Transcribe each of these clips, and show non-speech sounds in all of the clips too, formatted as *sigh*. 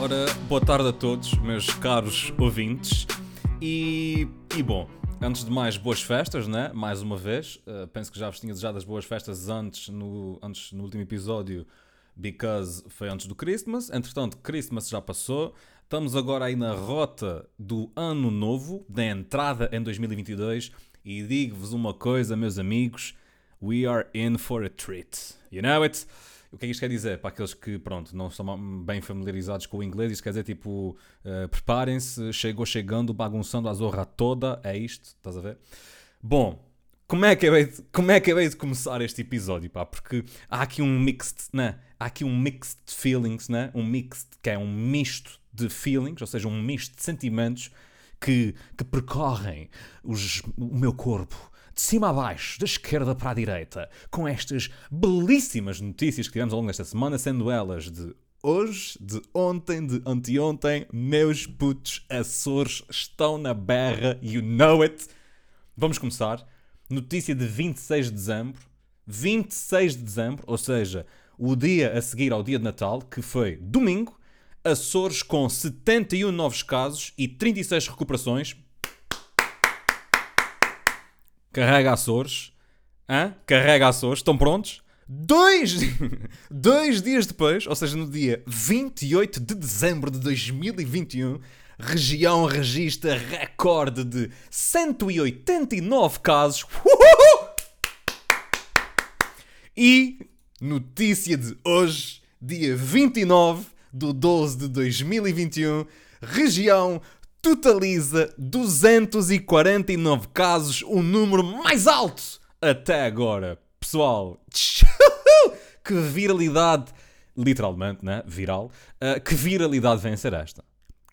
Ora, boa tarde a todos, meus caros ouvintes. E, e bom, antes de mais, boas festas, né? Mais uma vez. Uh, penso que já vos tinha desejado as boas festas antes no, antes, no último episódio, because foi antes do Christmas. Entretanto, Christmas já passou. Estamos agora aí na rota do ano novo, da entrada em 2022. E digo-vos uma coisa, meus amigos: we are in for a treat. You know it? O que é que isto quer dizer? Para aqueles que, pronto, não estão bem familiarizados com o inglês, isto quer dizer tipo, uh, preparem-se, chegou chegando, bagunçando a zorra toda, é isto, estás a ver? Bom, como é que é de, como é que é de começar este episódio, pá? Porque há aqui um mixed, né? Há aqui um mixed feelings, né? Um mixed, que é um misto de feelings, ou seja, um misto de sentimentos que, que percorrem os, o meu corpo de cima a baixo, da esquerda para a direita, com estas belíssimas notícias que tivemos ao longo desta semana, sendo elas de hoje, de ontem, de anteontem, meus putos Açores estão na berra, you know it. Vamos começar. Notícia de 26 de dezembro. 26 de dezembro, ou seja, o dia a seguir ao dia de Natal, que foi domingo, Açores com 71 novos casos e 36 recuperações. Carrega Açores. Hã? Carrega Açores. Estão prontos? Dois, *laughs* dois dias depois, ou seja, no dia 28 de dezembro de 2021, região registra recorde de 189 casos. Uhuhu! E notícia de hoje, dia 29 de 12 de 2021, região totaliza 249 casos, o número mais alto até agora. Pessoal, *laughs* que viralidade, literalmente, né? Viral. Uh, que viralidade vem a ser esta?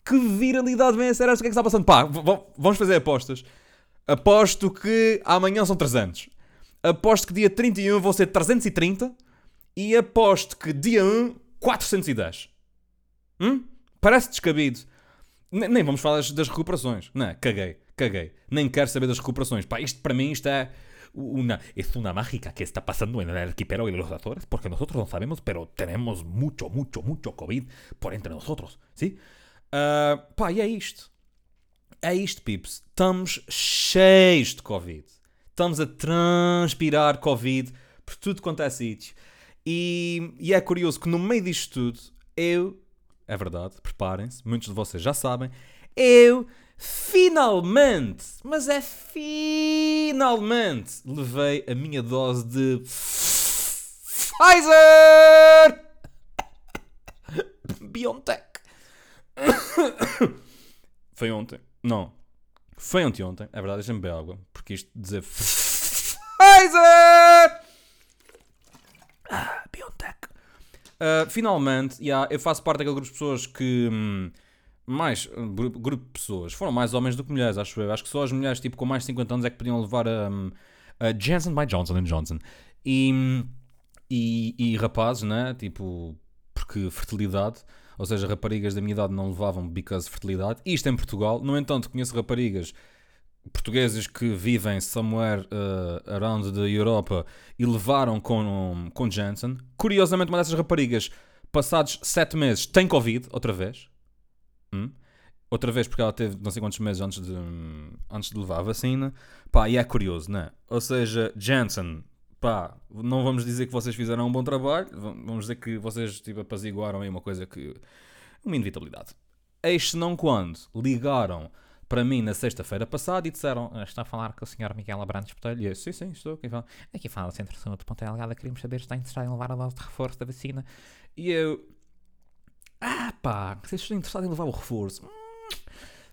Que viralidade vem a ser esta? O que é que está passando? Pá, vamos fazer apostas. Aposto que amanhã são 300. Aposto que dia 31 vão ser 330. E aposto que dia 1, 410. Hum? Parece descabido. Nem vamos falar das, das recuperações. Não, caguei, caguei. Nem quero saber das recuperações. Pá, isto para mim isto é una, es una mágica que está pasando en el arquipélago de los Azores, porque nosotros no sabemos, pero tenemos mucho, mucho, mucho COVID por entre nosotros, ¿sí? Uh, pá, e é isto. É isto, pips. Estamos cheios de Covid. Estamos a transpirar Covid por tudo quanto é sítio. E, e é curioso que no meio disto tudo, eu é verdade, preparem-se, muitos de vocês já sabem. Eu finalmente, mas é finalmente, levei a minha dose de Pfizer *laughs* BioNTech. *coughs* Foi ontem. Não. Foi ontem, é verdade, deixa-me beber água. Porque isto dizer Pfizer! Ah, BioNTech. Uh, finalmente, yeah, eu faço parte daquele grupo de pessoas que. Hum, mais. Grupo de pessoas. Foram mais homens do que mulheres, acho eu. Acho que só as mulheres tipo, com mais de 50 anos é que podiam levar a, hum, a Johnson by Johnson Johnson. E, e, e rapazes, né? Tipo, porque fertilidade. Ou seja, raparigas da minha idade não levavam because fertilidade. Isto em Portugal. No entanto, conheço raparigas portugueses que vivem somewhere uh, around the Europa e levaram com, com Janssen. Curiosamente, uma dessas raparigas, passados 7 meses, tem Covid, outra vez. Hum? Outra vez, porque ela teve não sei quantos meses antes de, antes de levar a vacina. Pá, e é curioso, né? Ou seja, Janssen, pá, não vamos dizer que vocês fizeram um bom trabalho, vamos dizer que vocês tipo, apaziguaram aí uma coisa que. uma inevitabilidade. Eis não quando ligaram para mim na sexta-feira passada e disseram: ah, Está a falar com o Sr. Miguel Abrantes Botelho? E eu, sim, sim, estou aqui. Fala. Aqui fala o Centro de Saúde de Ponta Delgada, queríamos saber se está interessado em levar a dose de reforço da vacina. E eu, ah pá, vocês estão interessados em levar o reforço? Hum,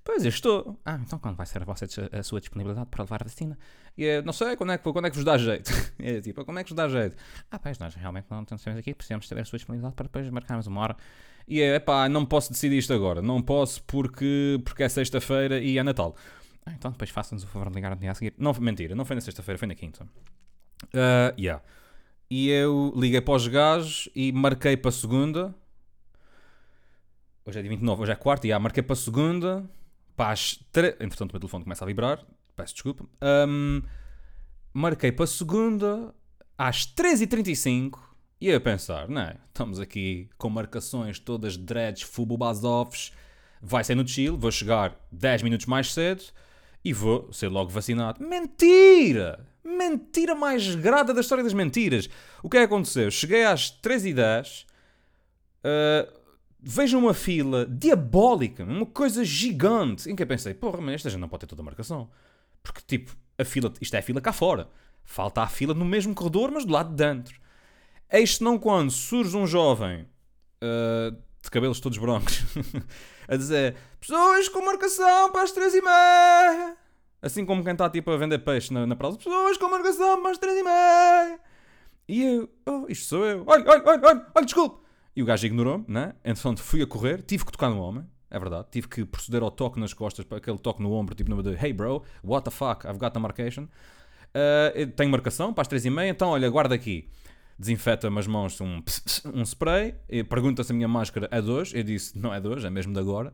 pois eu estou. Ah, então quando vai ser a, vossa, a sua disponibilidade para levar a vacina? E eu, não sei, quando é, que, quando é que vos dá jeito? *laughs* é tipo, como é que vos dá jeito? Ah, pois, nós realmente não temos aqui, precisamos saber a sua disponibilidade para depois marcarmos uma hora. E é, pá, não posso decidir isto agora. Não posso porque, porque é sexta-feira e é Natal. Então depois façam-nos o favor de ligar no dia a seguir. Não, mentira, não foi na sexta-feira, foi na quinta. Uh, yeah. E eu liguei para os gajos e marquei para a segunda. Hoje é dia 29, hoje é quarta, e yeah, marquei para a segunda. Para as tre... Entretanto, o meu telefone começa a vibrar. Peço desculpa. Um, marquei para a segunda às 3h35 E eu a pensar, não é? Estamos aqui com marcações todas dreads, fububazovs, vai ser no chill, vou chegar 10 minutos mais cedo e vou ser logo vacinado. Mentira! Mentira mais grada da história das mentiras. O que é que aconteceu? Cheguei às 3h10, uh, vejo uma fila diabólica, uma coisa gigante, em que eu pensei, porra, mas esta gente não pode ter toda a marcação. Porque, tipo, a fila, isto é a fila cá fora. Falta a fila no mesmo corredor, mas do lado de dentro. Eis não quando surge um jovem uh, de cabelos todos brancos *laughs* a dizer pessoas com marcação para as três e meia. Assim como quem está tipo a vender peixe na, na praça. Pessoas com marcação para as três e meia. E eu, oh, isto sou eu. Olha, olha, olha, olha, olha desculpe. E o gajo ignorou-me, né? Então fui a correr, tive que tocar no homem. É verdade, tive que proceder ao toque nas costas, para aquele toque no ombro, tipo de Hey bro, what the fuck, I've got the marcation. Uh, tenho marcação para as três e meia, então olha, guarda aqui. Desinfeta-me as mãos um, um spray, pergunta se a minha máscara é de hoje. Eu disse, não é de hoje, é mesmo de agora.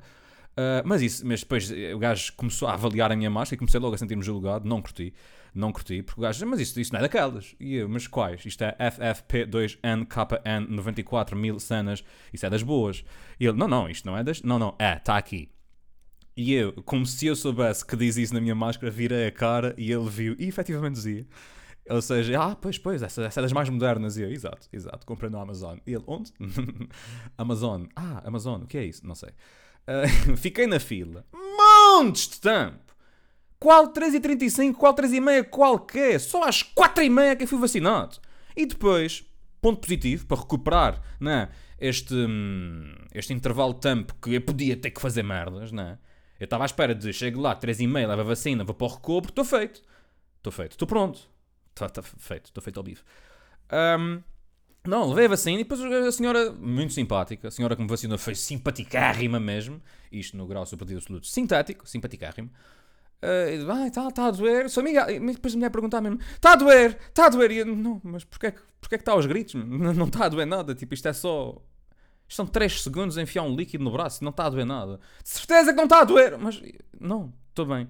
Uh, mas isso, mas depois o gajo começou a avaliar a minha máscara e comecei logo a sentir-me julgado, não curti, não curti, porque o gajo, mas isso, isso não é daquelas. E eu, mas quais? Isto é FFP2NKN 94 mil cenas, isso é das boas. E ele, não, não, isto não é das, não, não, é, está aqui. E eu, como se eu soubesse que diz isso na minha máscara, virei a cara e ele viu e efetivamente dizia. Ou seja, ah, pois, pois, essa, essa é das mais modernas. E eu, exato, exato, comprei no Amazon. E ele, onde? *laughs* Amazon. Ah, Amazon, o que é isso? Não sei. Uh, *laughs* fiquei na fila. Montes de tempo. Qual 3h35, qual 3h30, qual que é? Só às 4h30 que eu fui vacinado. E depois, ponto positivo, para recuperar né, este, hum, este intervalo de tempo que eu podia ter que fazer merdas, né? Eu estava à espera de, chego lá, 3h30, leva a vacina, vou para o recobro, estou feito. Estou feito, estou pronto. Está tá feito, estou feito ao vivo. Um, não, levei a vacina e depois a senhora, muito simpática, a senhora que me vacinou foi simpaticárrima mesmo, isto no grau superativo absoluto, sintético, simpaticárrimo. Uh, ah, está tá a doer, sou amiga. E depois a mulher perguntar mesmo: está a doer, está a doer. E eu, não, mas porquê, porquê que está aos gritos? Não está a doer nada, tipo, isto é só. São 3 segundos a enfiar um líquido no braço, não está a doer nada. De certeza que não está a doer, mas não, estou bem.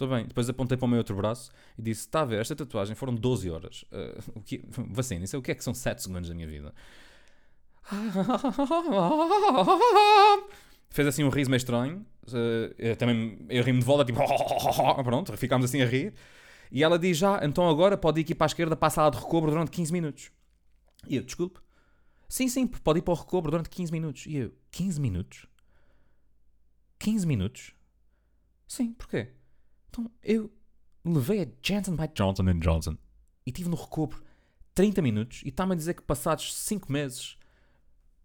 Estou bem. Depois apontei para o meu outro braço e disse: Está a ver, esta tatuagem foram 12 horas. Uh, o que, *laughs* vacina, é o que é que são 7 segundos da minha vida? *laughs* Fez assim um riso meio estranho. Uh, eu também eu rimo de volta, tipo, *laughs* pronto, ficámos assim a rir. E ela diz já, então agora pode ir aqui para a esquerda para a sala de recobro durante 15 minutos. E eu, desculpe. Sim, sim, pode ir para o recobro durante 15 minutos. E eu, 15 minutos? 15 minutos? Sim, porquê? Então eu levei a Johnson by Johnson Johnson e estive no recobro 30 minutos e está-me a dizer que passados 5 meses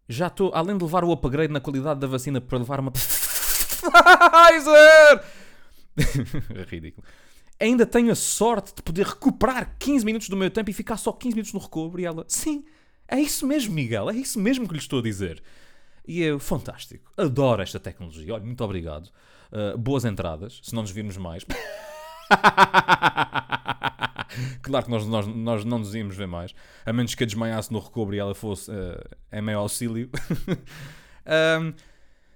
já estou, além de levar o upgrade na qualidade da vacina para levar uma *laughs* Pfizer! *laughs* Ridículo. Ainda tenho a sorte de poder recuperar 15 minutos do meu tempo e ficar só 15 minutos no recobro. E ela, sim, é isso mesmo, Miguel, é isso mesmo que lhe estou a dizer. E eu, fantástico, adoro esta tecnologia. Olha, muito obrigado. Uh, boas entradas, se não nos virmos mais. *laughs* claro que nós, nós, nós não nos íamos ver mais, a menos que a desmaiasse no recobro e ela fosse uh, em meio auxílio. *laughs* um,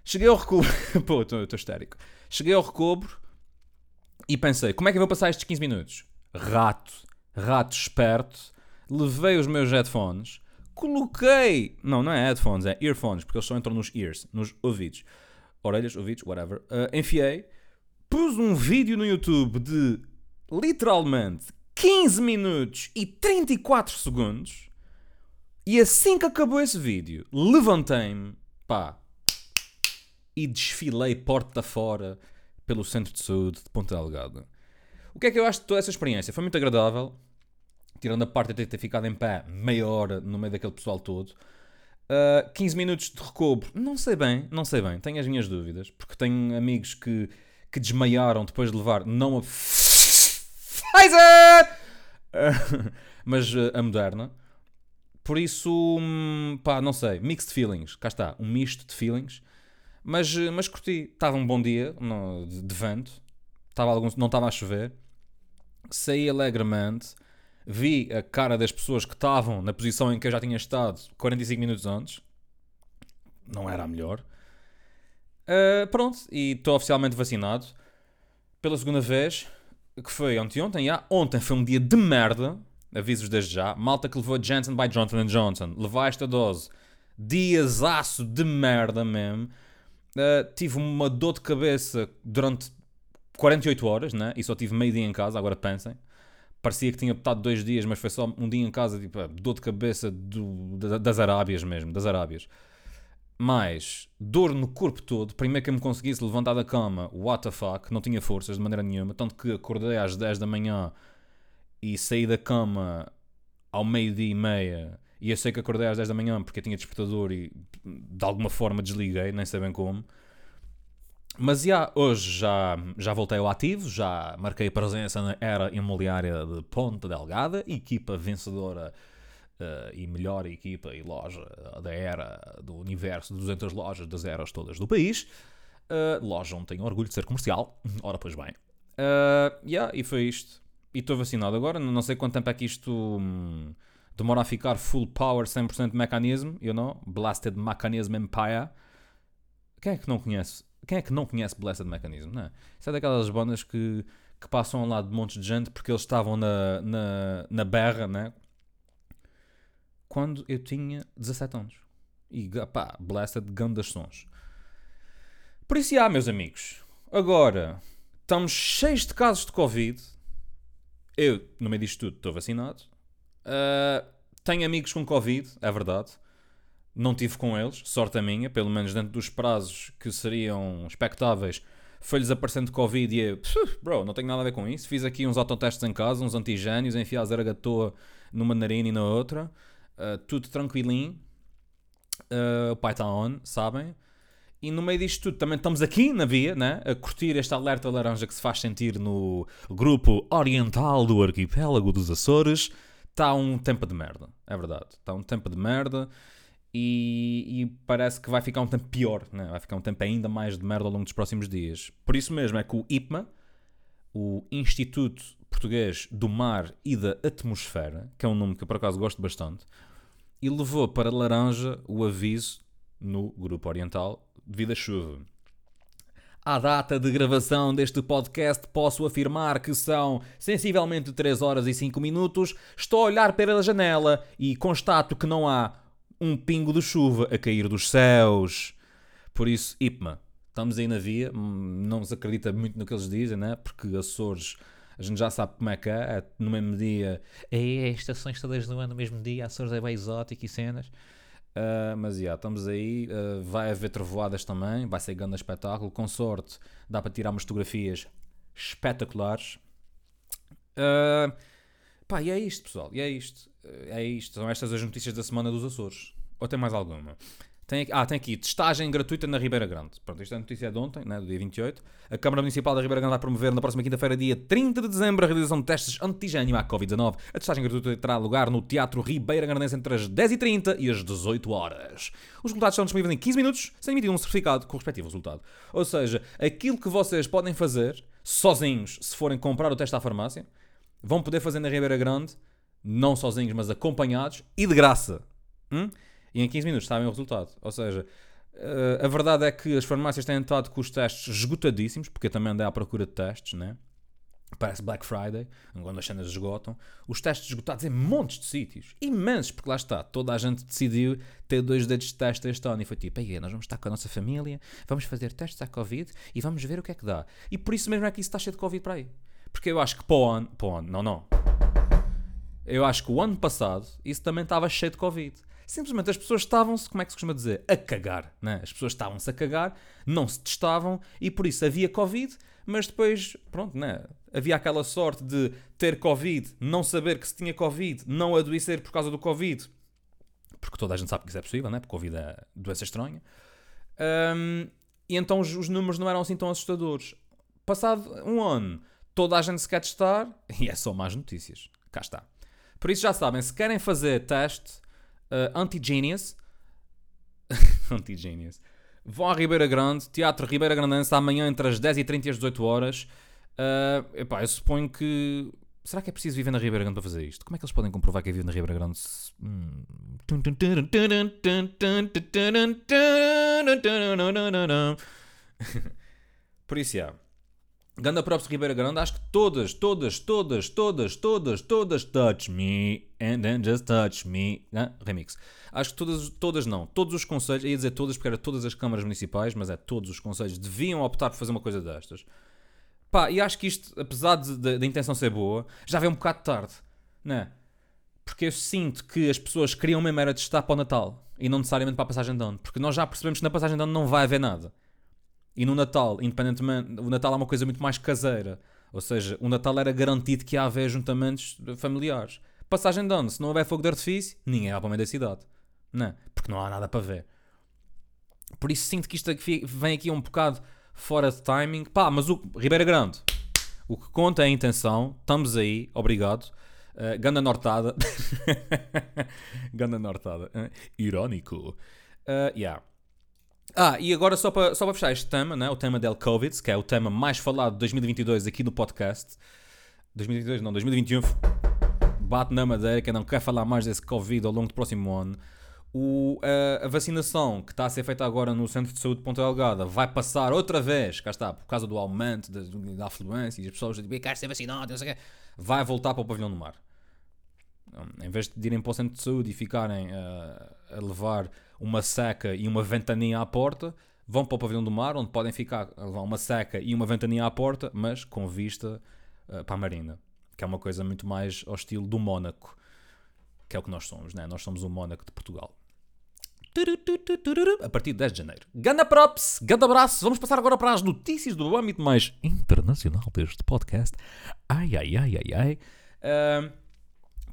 cheguei ao recobro. *laughs* Pô, estou histérico. Cheguei ao recobro e pensei: como é que eu vou passar estes 15 minutos? Rato, rato esperto. Levei os meus headphones, coloquei. Não, não é headphones, é earphones, porque eles só entram nos ears, nos ouvidos orelhas, ouvidos, whatever, uh, enfiei, pus um vídeo no YouTube de literalmente 15 minutos e 34 segundos. E assim que acabou esse vídeo, levantei-me, pá, e desfilei porta fora pelo centro de saúde de Ponta Delgada. O que é que eu acho de toda essa experiência? Foi muito agradável, tirando a parte de ter ficado em pé meia hora no meio daquele pessoal todo. Uh, ah, 15 minutos de recobro, não sei bem, não sei bem, tenho as minhas dúvidas, porque tenho amigos que, que desmaiaram depois de levar não a Pfizer, uh, *laughs* mas uh, a moderna. Por isso, hum, pá, não sei, mixed feelings, cá está, um misto de feelings, mas, mas curti, estava um bom dia no, de, de vento, algum, não estava a chover, saí alegremente vi a cara das pessoas que estavam na posição em que eu já tinha estado 45 minutos antes. Não era a melhor. Uh, pronto, e estou oficialmente vacinado pela segunda vez, que foi ontem ontem. Já. Ontem foi um dia de merda. Aviso-vos desde já. Malta que levou Janssen by Johnson Johnson. Levar esta dose. Diasaço de merda mesmo. Uh, tive uma dor de cabeça durante 48 horas, né? E só tive meio dia em casa, agora pensem. Parecia que tinha optado dois dias, mas foi só um dia em casa, tipo, dor de cabeça do, das Arábias mesmo, das Arábias. Mais dor no corpo todo. Primeiro que eu me conseguisse levantar da cama, what the fuck, não tinha forças de maneira nenhuma. Tanto que acordei às 10 da manhã e saí da cama ao meio-dia e meia. E eu sei que acordei às 10 da manhã porque eu tinha despertador e de alguma forma desliguei, nem sei bem como. Mas já, hoje já, já voltei ao ativo, já marquei presença na era imobiliária de Ponta Delgada, equipa vencedora uh, e melhor equipa e loja da era do universo de 200 lojas das eras todas do país. Uh, loja onde tenho orgulho de ser comercial. *laughs* Ora, pois bem. Uh, yeah, e foi isto. E estou vacinado agora. Não sei quanto tempo é que isto hum, demora a ficar full power 100% mecanismo. You know? Blasted Mechanism Empire. Quem é que não conhece? Quem é que não conhece Blasted Mechanism? Não é? Isso é daquelas bandas que, que passam lá de montes de gente porque eles estavam na, na, na berra, né? Quando eu tinha 17 anos. E pá, Blasted gandas sons. Por isso, há, meus amigos. Agora, estamos cheios de casos de Covid. Eu, no meio disto tudo, estou vacinado. Uh, tenho amigos com Covid, é verdade. Não tive com eles, sorte a minha, pelo menos dentro dos prazos que seriam expectáveis. Foi-lhes aparecendo Covid e eu, bro, não tenho nada a ver com isso. Fiz aqui uns autotestes em casa, uns antigénios, enfiei a zaragatoa numa narina e na outra. Uh, tudo tranquilinho. Uh, o pai está on, sabem? E no meio disto tudo também estamos aqui na via, né? a curtir este alerta laranja que se faz sentir no grupo oriental do arquipélago dos Açores. Está um tempo de merda, é verdade. Está um tempo de merda e, e, parece que vai ficar um tempo pior, né? vai ficar um tempo ainda mais de merda ao longo dos próximos dias. Por isso mesmo é que o IPMA, o Instituto Português do Mar e da Atmosfera, que é um nome que eu por acaso gosto bastante, e levou para laranja o aviso no Grupo Oriental devido à chuva. À data de gravação deste podcast, posso afirmar que são sensivelmente 3 horas e 5 minutos. Estou a olhar pela janela e constato que não há um pingo de chuva a cair dos céus. Por isso, IPMA, estamos aí na via, hum, não se acredita muito no que eles dizem, né? porque Açores, a gente já sabe como é que é, é no mesmo dia, é, é estações todas no ano, no mesmo dia, Açores é bem exótico e cenas. Uh, mas já, yeah, estamos aí. Uh, vai haver trovoadas também, vai ser grande espetáculo. Com sorte, dá para tirar umas fotografias espetaculares. Uh, pá, e é isto, pessoal, e é isto. É isto, são estas as notícias da semana dos Açores. Ou tem mais alguma? Tem, ah, tem aqui, testagem gratuita na Ribeira Grande. Pronto, isto é a notícia de ontem, né, do dia 28. A Câmara Municipal da Ribeira Grande vai promover na próxima quinta-feira, dia 30 de dezembro, a realização de testes antigênio à Covid-19. A testagem gratuita terá lugar no Teatro Ribeira Grandense entre as 10h30 e as 18 horas. Os resultados estão disponíveis em 15 minutos, sem emitir um certificado com o respectivo resultado. Ou seja, aquilo que vocês podem fazer, sozinhos, se forem comprar o teste à farmácia, vão poder fazer na Ribeira Grande não sozinhos, mas acompanhados e de graça. Hum? E em 15 minutos sabem o resultado. Ou seja, uh, a verdade é que as farmácias têm estado com os testes esgotadíssimos, porque também andei à procura de testes, né? Parece Black Friday, quando as cenas esgotam. Os testes esgotados em montes de sítios, imensos, porque lá está, toda a gente decidiu ter dois dedos de teste este ano e foi tipo, aí, nós vamos estar com a nossa família, vamos fazer testes à Covid e vamos ver o que é que dá. E por isso mesmo é que isso está cheio de Covid para aí. Porque eu acho que para o ano, para o ano, não, não, eu acho que o ano passado isso também estava cheio de Covid. Simplesmente as pessoas estavam-se, como é que se costuma dizer? A cagar. Né? As pessoas estavam-se a cagar, não se testavam e por isso havia Covid, mas depois, pronto, né? havia aquela sorte de ter Covid, não saber que se tinha Covid, não adoecer por causa do Covid, porque toda a gente sabe que isso é possível, né? porque Covid é doença estranha. Um, e então os, os números não eram assim tão assustadores. Passado um ano, toda a gente se quer testar *laughs* e é só más notícias. Cá está. Por isso já sabem, se querem fazer teste uh, anti-genius, *laughs* anti-genius, vão à Ribeira Grande, Teatro Ribeira Grandense, amanhã entre as 10h30 e as 18 horas. Uh, epá, eu suponho que. Será que é preciso viver na Ribeira Grande para fazer isto? Como é que eles podem comprovar que é vivo na Ribeira Grande? Hum. *laughs* Por isso, já. Ganda props Ribeira Grande, acho que todas, todas, todas, todas, todas, todas, touch me, and then just touch me, né? remix. Acho que todas, todas não, todos os conselhos, ia dizer todas porque era todas as câmaras municipais, mas é todos os conselhos deviam optar por fazer uma coisa destas. Pá, e acho que isto, apesar da intenção ser boa, já vem um bocado tarde, né? Porque eu sinto que as pessoas queriam mesmo era testar para o Natal e não necessariamente para a passagem de ano, porque nós já percebemos que na passagem de ano não vai haver nada. E no Natal, independentemente, o Natal é uma coisa muito mais caseira. Ou seja, o Natal era garantido que ia haver juntamentos familiares. Passagem de ano, se não houver fogo de artifício, ninguém vai para o meio da cidade. Não, porque não há nada para ver. Por isso sinto que isto aqui vem aqui um bocado fora de timing. Pá, mas o Ribeira Grande, o que conta é a intenção. Estamos aí, obrigado. Uh, Ganda Nortada. *laughs* Ganda Nortada. Uh, irónico. Uh, yeah. Ah, e agora só para só para fechar este tema, né? o tema del Covid, que é o tema mais falado de 2022 aqui no podcast. 2022 não, 2021. Bate na madeira que não quer falar mais desse Covid ao longo do próximo ano. O, a, a vacinação que está a ser feita agora no Centro de Saúde de Ponta Delgada vai passar outra vez, cá está, por causa do aumento da, da afluência e as pessoas dizem, quero ser vacinado, não sei o quê, vai voltar para o pavilhão do mar. Em vez de irem para o centro de saúde e ficarem uh, a levar uma seca e uma ventania à porta, vão para o pavilhão do mar, onde podem ficar a levar uma seca e uma ventania à porta, mas com vista uh, para a marina, que é uma coisa muito mais ao estilo do Mónaco, que é o que nós somos, né? nós somos o Mónaco de Portugal. A partir de 10 de janeiro. Ganda props, ganda abraço. Vamos passar agora para as notícias do âmbito mais internacional deste podcast. Ai, ai, ai, ai, ai. Uh,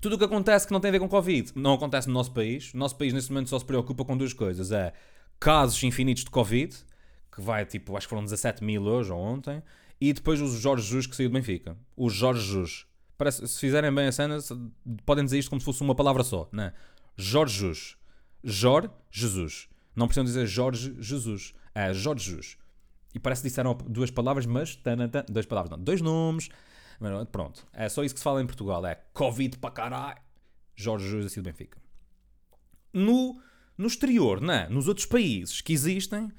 tudo o que acontece que não tem a ver com Covid não acontece no nosso país. O nosso país nesse momento só se preocupa com duas coisas: é casos infinitos de Covid, que vai tipo, acho que foram 17 mil hoje ou ontem, e depois os Jorge Jesus que saiu do Benfica. O Jorge Jesus. Parece, se fizerem bem a cena, podem dizer isto como se fosse uma palavra só, né? Jorge Jesus. Jorge Jesus. Não precisam dizer Jorge Jesus. É Jorge Jesus. E parece que disseram duas palavras, mas. Tanatan, duas palavras, não. Dois nomes. Pronto, é só isso que se fala em Portugal. É Covid para caralho. Jorge Jesus assim do Benfica. No, no exterior, né? nos outros países que existem,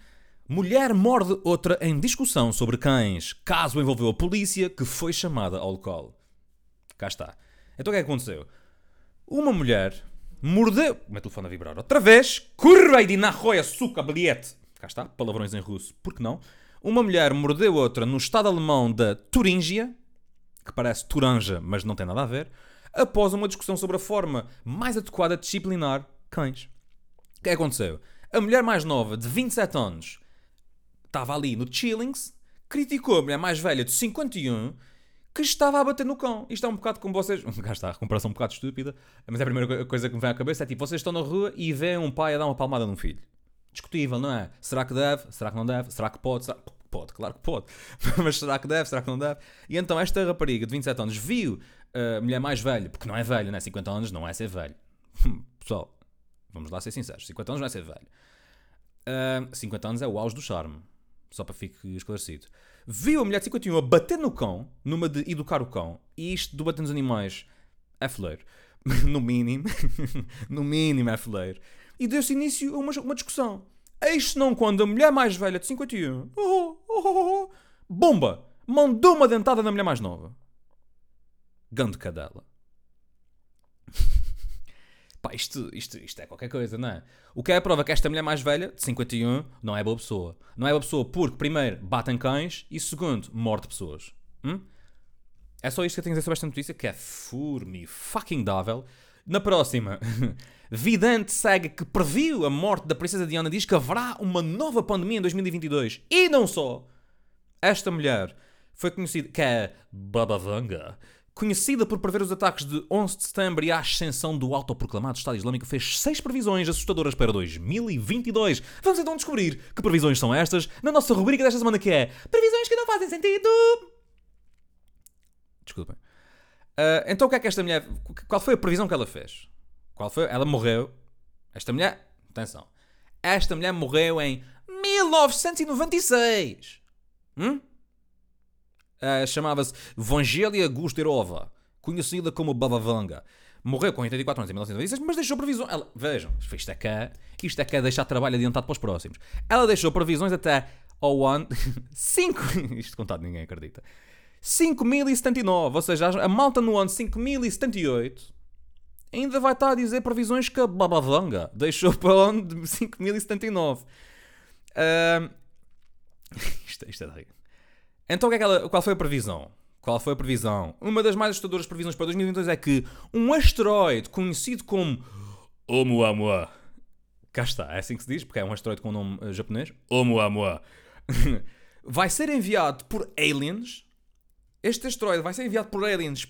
mulher morde outra em discussão sobre cães. Caso envolveu a polícia que foi chamada ao local. Cá está. Então o que é que aconteceu? Uma mulher mordeu. O meu telefone a vibrar outra vez. Curva de nahoya suca bilhete. Cá está, palavrões em russo, por que não? Uma mulher mordeu outra no estado alemão da Turíngia que parece Turanja, mas não tem nada a ver, após uma discussão sobre a forma mais adequada de disciplinar cães. O que é aconteceu? A mulher mais nova, de 27 anos, estava ali no Chillings, criticou a mulher mais velha, de 51, que estava a bater no cão. Isto é um bocado como vocês. *laughs* Cá está, a comparação um bocado estúpida, mas é a primeira coisa que me vem à cabeça: é tipo, vocês estão na rua e veem um pai a dar uma palmada num filho. Discutível, não é? Será que deve? Será que não deve? Será que pode? Será... Pode, claro que pode. *laughs* Mas será que deve? Será que não deve? E então esta rapariga de 27 anos viu a mulher mais velha, porque não é velha, né? 50 anos não é ser velho. Pessoal, vamos lá ser sinceros: 50 anos não é ser velho. Uh, 50 anos é o auge do charme. Só para fique esclarecido. Viu a mulher de 51 a bater no cão, numa de educar o cão, e isto do bater nos animais é fleiro. *laughs* No mínimo, *laughs* no mínimo é fleiro. E deu-se início a uma, uma discussão. Eis não quando a mulher mais velha de 51, oh, oh, oh, bomba, mandou uma dentada na mulher mais nova. Gando cadela. *laughs* Pá, isto, isto, isto é qualquer coisa, não é? O que é a prova que esta mulher mais velha, de 51, não é boa pessoa. Não é boa pessoa porque, primeiro, batem cães e, segundo, morde pessoas. Hum? É só isto que eu tenho a dizer sobre esta notícia, que é furmi fucking dável. Na próxima, *laughs* Vidente segue que previu a morte da princesa Diana diz que haverá uma nova pandemia em 2022. E não só. Esta mulher foi conhecida, que é Baba Vanga, conhecida por prever os ataques de 11 de setembro e a ascensão do autoproclamado Estado Islâmico, fez seis previsões assustadoras para 2022. Vamos então descobrir que previsões são estas na nossa rubrica desta semana que é Previsões que não fazem sentido. Desculpem. Uh, então o que é que esta mulher. Qual foi a previsão que ela fez? Qual foi? Ela morreu. Esta mulher. Atenção. Esta mulher morreu em 1996. Hum? Uh, Chamava-se Vangelia Gusterova, conhecida como Baba Vanga. Morreu com 84 anos em 1996, mas deixou previsões. Ela, vejam, isto é, que isto é é deixar trabalho adiantado para os próximos. Ela deixou previsões até ao ano. *laughs* 5. Isto contado ninguém acredita. 5079. Ou seja, a malta no ano 5078 ainda vai estar a dizer previsões que a Babavanga deixou para o ano de 5079. Uh, *laughs* isto, isto é daí. Então, é ela- qual foi a previsão? Qual foi a previsão? Uma das mais assustadoras previsões para 2022 é que um asteroide conhecido como Oumuamua. Cá está, é assim que se diz, porque é um asteroide com um nome eh, japonês. Oumuamua. *laughs* vai ser enviado por aliens. Este asteroide vai ser enviado por aliens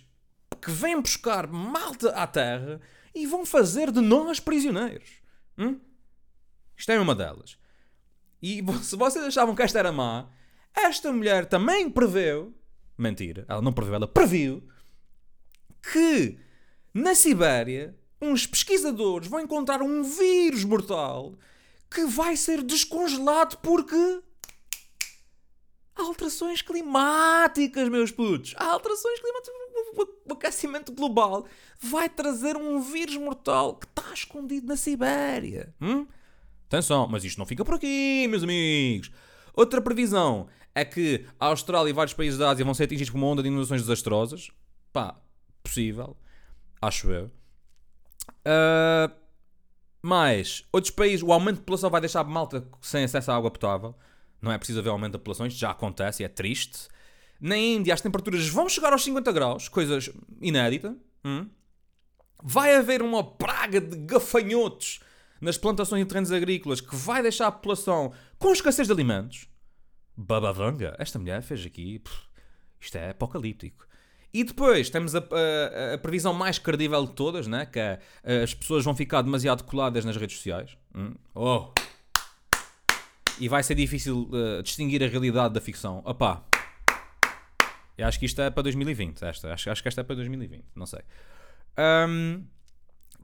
que vêm buscar malta à Terra e vão fazer de nós prisioneiros. Hum? Isto é uma delas. E se vocês achavam que esta era má, esta mulher também preveu. Mentira, ela não preveu, ela previu que na Sibéria uns pesquisadores vão encontrar um vírus mortal que vai ser descongelado porque. Alterações climáticas, meus putos. Há alterações climáticas. O aquecimento global vai trazer um vírus mortal que está escondido na Sibéria. Hum? Atenção, mas isto não fica por aqui, meus amigos. Outra previsão é que a Austrália e vários países da Ásia vão ser atingidos por uma onda de inundações desastrosas. Pá, possível. Acho eu. Ah, mais, outros países, o aumento de população vai deixar malta sem acesso à água potável. Não é preciso haver aumento de populações, já acontece e é triste. Na Índia, as temperaturas vão chegar aos 50 graus, coisas inédita. Hum? Vai haver uma praga de gafanhotos nas plantações e terrenos agrícolas que vai deixar a população com escassez de alimentos. Babavanga, esta mulher fez aqui. pff, isto é apocalíptico. E depois temos a, a- a previsão mais credível de todas, né? que é as pessoas vão ficar demasiado coladas nas redes sociais. Hum? Oh! E vai ser difícil uh, distinguir a realidade da ficção. Opá! Eu acho que isto é para 2020. Esta. Acho, acho que esta é para 2020. Não sei. Ahm,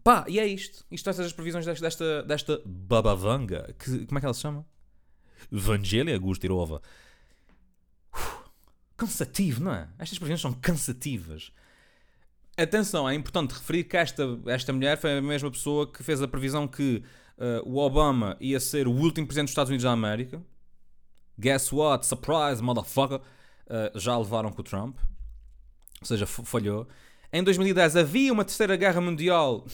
pá, e é isto. Isto estas as previsões desta, desta, desta babavanga. Que, como é que ela se chama? Vangelia Gustirova. Cansativo, não é? Estas previsões são cansativas. Atenção, é importante referir que esta, esta mulher foi a mesma pessoa que fez a previsão que uh, o Obama ia ser o último presidente dos Estados Unidos da América. Guess what? Surprise, motherfucker. Uh, já levaram com o Trump. Ou seja, falhou. Em 2010 havia uma terceira guerra mundial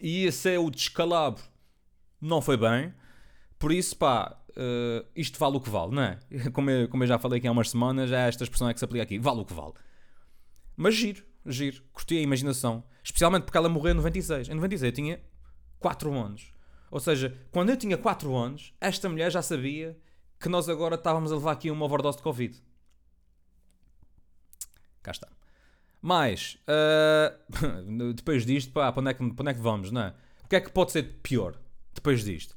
e ia ser o descalabro. Não foi bem. Por isso, pá, uh, isto vale o que vale, não é? *laughs* Como eu, como eu já falei aqui há umas semanas, é esta expressão é que se aplica aqui. Vale o que vale. Mas giro, giro. Curti a imaginação. Especialmente porque ela morreu em 96. Em 96 eu tinha 4 anos. Ou seja, quando eu tinha 4 anos, esta mulher já sabia que nós agora estávamos a levar aqui uma overdose de Covid. Cá está. Mas, ah, *laughs* depois disto, pá, para onde, é que, para onde é que vamos, não é? O que é que pode ser pior depois disto?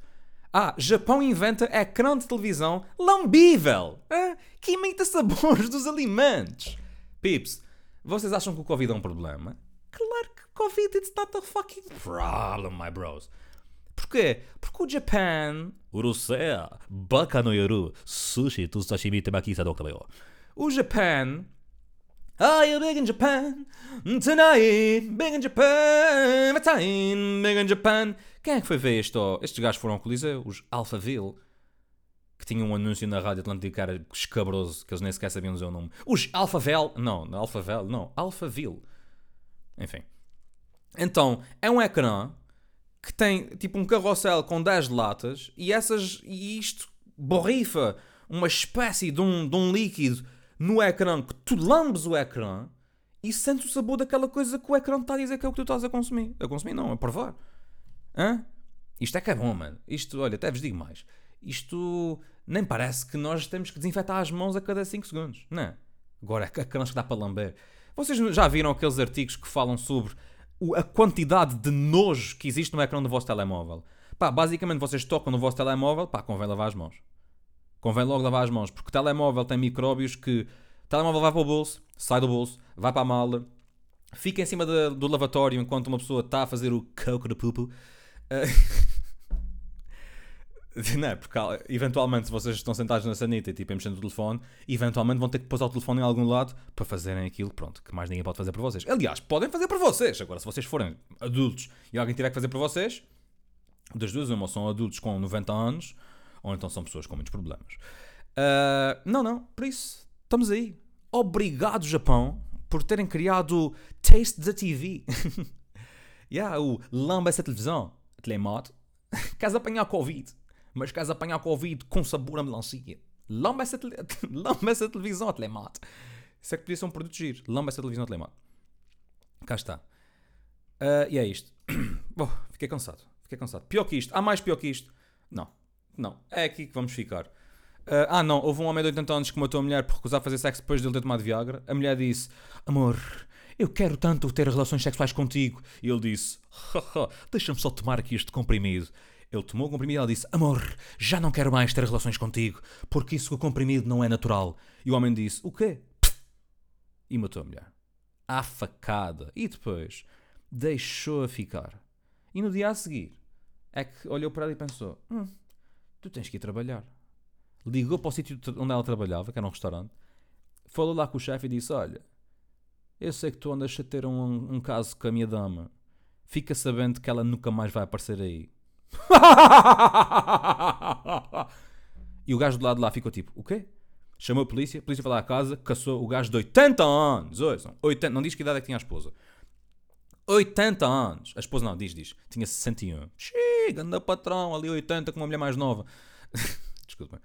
Ah, Japão inventa ecrã de televisão lambível, ah, que imita sabores dos alimentos. Pips, vocês acham que o Covid é um problema? Claro que Covid it's not a fucking problem, my bros. Porquê? Porque o Japan... Urusea, baka sushi to temaki sadoktabeyo. O Japan... Are you big in Japan? Tonight, big in Japan, my time, big in Japan. Quem é que foi ver isto? Estes gajos foram ao Coliseu, os Alphaville, que tinham um anúncio na Rádio Atlântica que era escabroso, que eles nem sequer sabiam dizer o nome. Os Alphavel, não, Alphavel, não, Alphaville. Enfim. Então, é um ecrã que tem tipo um carrossel com 10 latas e essas e isto borrifa uma espécie de um, de um líquido no ecrã que tu lambes o ecrã e sentes o sabor daquela coisa que o ecrã está a dizer que é o que tu estás a consumir. A consumir não, a provar. Hã? Isto é que é bom, mano. Isto, olha, até vos digo mais. Isto nem parece que nós temos que desinfetar as mãos a cada 5 segundos. Não é? Agora, a criança que dá para lamber. Vocês já viram aqueles artigos que falam sobre a quantidade de nojo que existe no ecrã do vosso telemóvel? Pá, basicamente vocês tocam no vosso telemóvel, pá, convém lavar as mãos. Convém logo lavar as mãos, porque o telemóvel tem micróbios que. O telemóvel vai para o bolso, sai do bolso, vai para a mala, fica em cima da- do lavatório enquanto uma pessoa está a fazer o coco de pupo. Eh, *laughs* Não é? Porque ah, eventualmente, se vocês estão sentados na sanita e tipo, mexendo o telefone, eventualmente vão ter que pôr o telefone em algum lado para fazerem aquilo, pronto, que mais ninguém pode fazer por vocês. Aliás, podem fazer por vocês. Agora, se vocês forem adultos e alguém tiver que fazer por vocês, das duas, uma, são adultos com 90 anos, ou então são pessoas com muitos problemas. Ah, não, não, por isso, estamos aí. Obrigado, Japão, por terem criado Taste da TV. *laughs* yeah, o lamba essa televisão, telemoto. *laughs* Queres apanhar Covid, mas queres apanhar Covid com sabor a melancia. Lamba essa, tele... *laughs* lamba essa televisão, telemoto. Isso é que podia ser um produto giro. Lamba essa televisão, telemoto. Cá está. Ah, e é isto. *clears throat* Bom, fiquei cansado. Fiquei cansado. Pior que isto. Há mais pior que isto? Não. Não. É aqui que vamos ficar. Ah, ah, não. Houve um homem de 80 anos que matou a mulher por recusar fazer sexo depois de ele ter tomado Viagra. A mulher disse: Amor, eu quero tanto ter relações sexuais contigo. E ele disse: "Haha, Deixa-me só tomar aqui este comprimido. Ele tomou o comprimido e ela disse: Amor, já não quero mais ter relações contigo, porque isso com o comprimido não é natural. E o homem disse: O quê? E matou a mulher. À facada. E depois deixou-a ficar. E no dia a seguir é que olhou para ela e pensou: Hum, tu tens que ir trabalhar. Ligou para o sítio onde ela trabalhava, que era um restaurante, falou lá com o chefe e disse: Olha, eu sei que tu andas a ter um, um caso com a minha dama. Fica sabendo que ela nunca mais vai aparecer aí. *laughs* e o gajo do lado de lá ficou tipo: O quê? Chamou a polícia, a polícia foi lá à casa, caçou o gajo de 80 anos. Ouçam, 80, não diz que idade é que tinha a esposa. 80 anos. A esposa não, diz, diz. Tinha 61. Xiii, anda patrão, ali 80 com uma mulher mais nova. *laughs* Desculpa.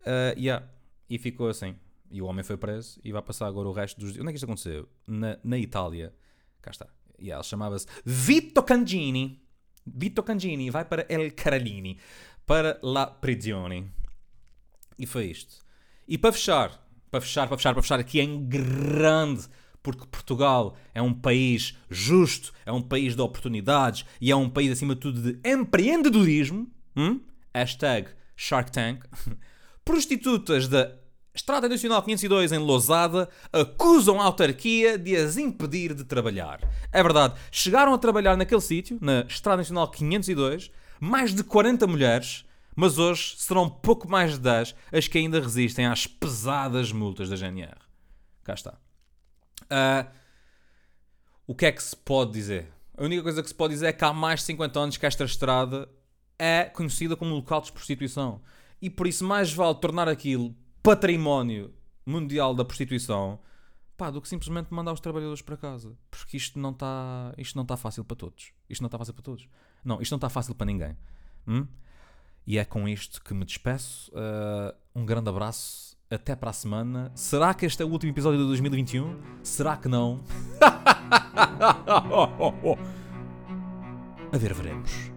Uh, yeah. E ficou assim. E o homem foi preso e vai passar agora o resto dos dias. Onde é que isto aconteceu? Na, na Itália. Cá está. E ela chamava-se Vito Cangini. Vito Cangini vai para El Carolini. Para La Prigione. E foi isto. E para fechar, para fechar, para fechar, para fechar aqui em grande, porque Portugal é um país justo, é um país de oportunidades e é um país, acima de tudo, de empreendedorismo. Hum? Hashtag Shark Tank. *laughs* Prostitutas da Estrada Nacional 502 em Lousada acusam a autarquia de as impedir de trabalhar. É verdade, chegaram a trabalhar naquele sítio, na Estrada Nacional 502, mais de 40 mulheres, mas hoje serão pouco mais de 10 as que ainda resistem às pesadas multas da GNR. Cá está. Ah, o que é que se pode dizer? A única coisa que se pode dizer é que há mais de 50 anos que esta estrada é conhecida como local de prostituição. E por isso mais vale tornar aquilo património mundial da prostituição pá, do que simplesmente mandar os trabalhadores para casa. Porque isto não está isto não está fácil para todos. Isto não está fácil para todos. Não, isto não está fácil para ninguém. Hum? E é com isto que me despeço. Uh, um grande abraço. Até para a semana. Será que este é o último episódio de 2021? Será que não? *laughs* *laughs* a ver, veremos.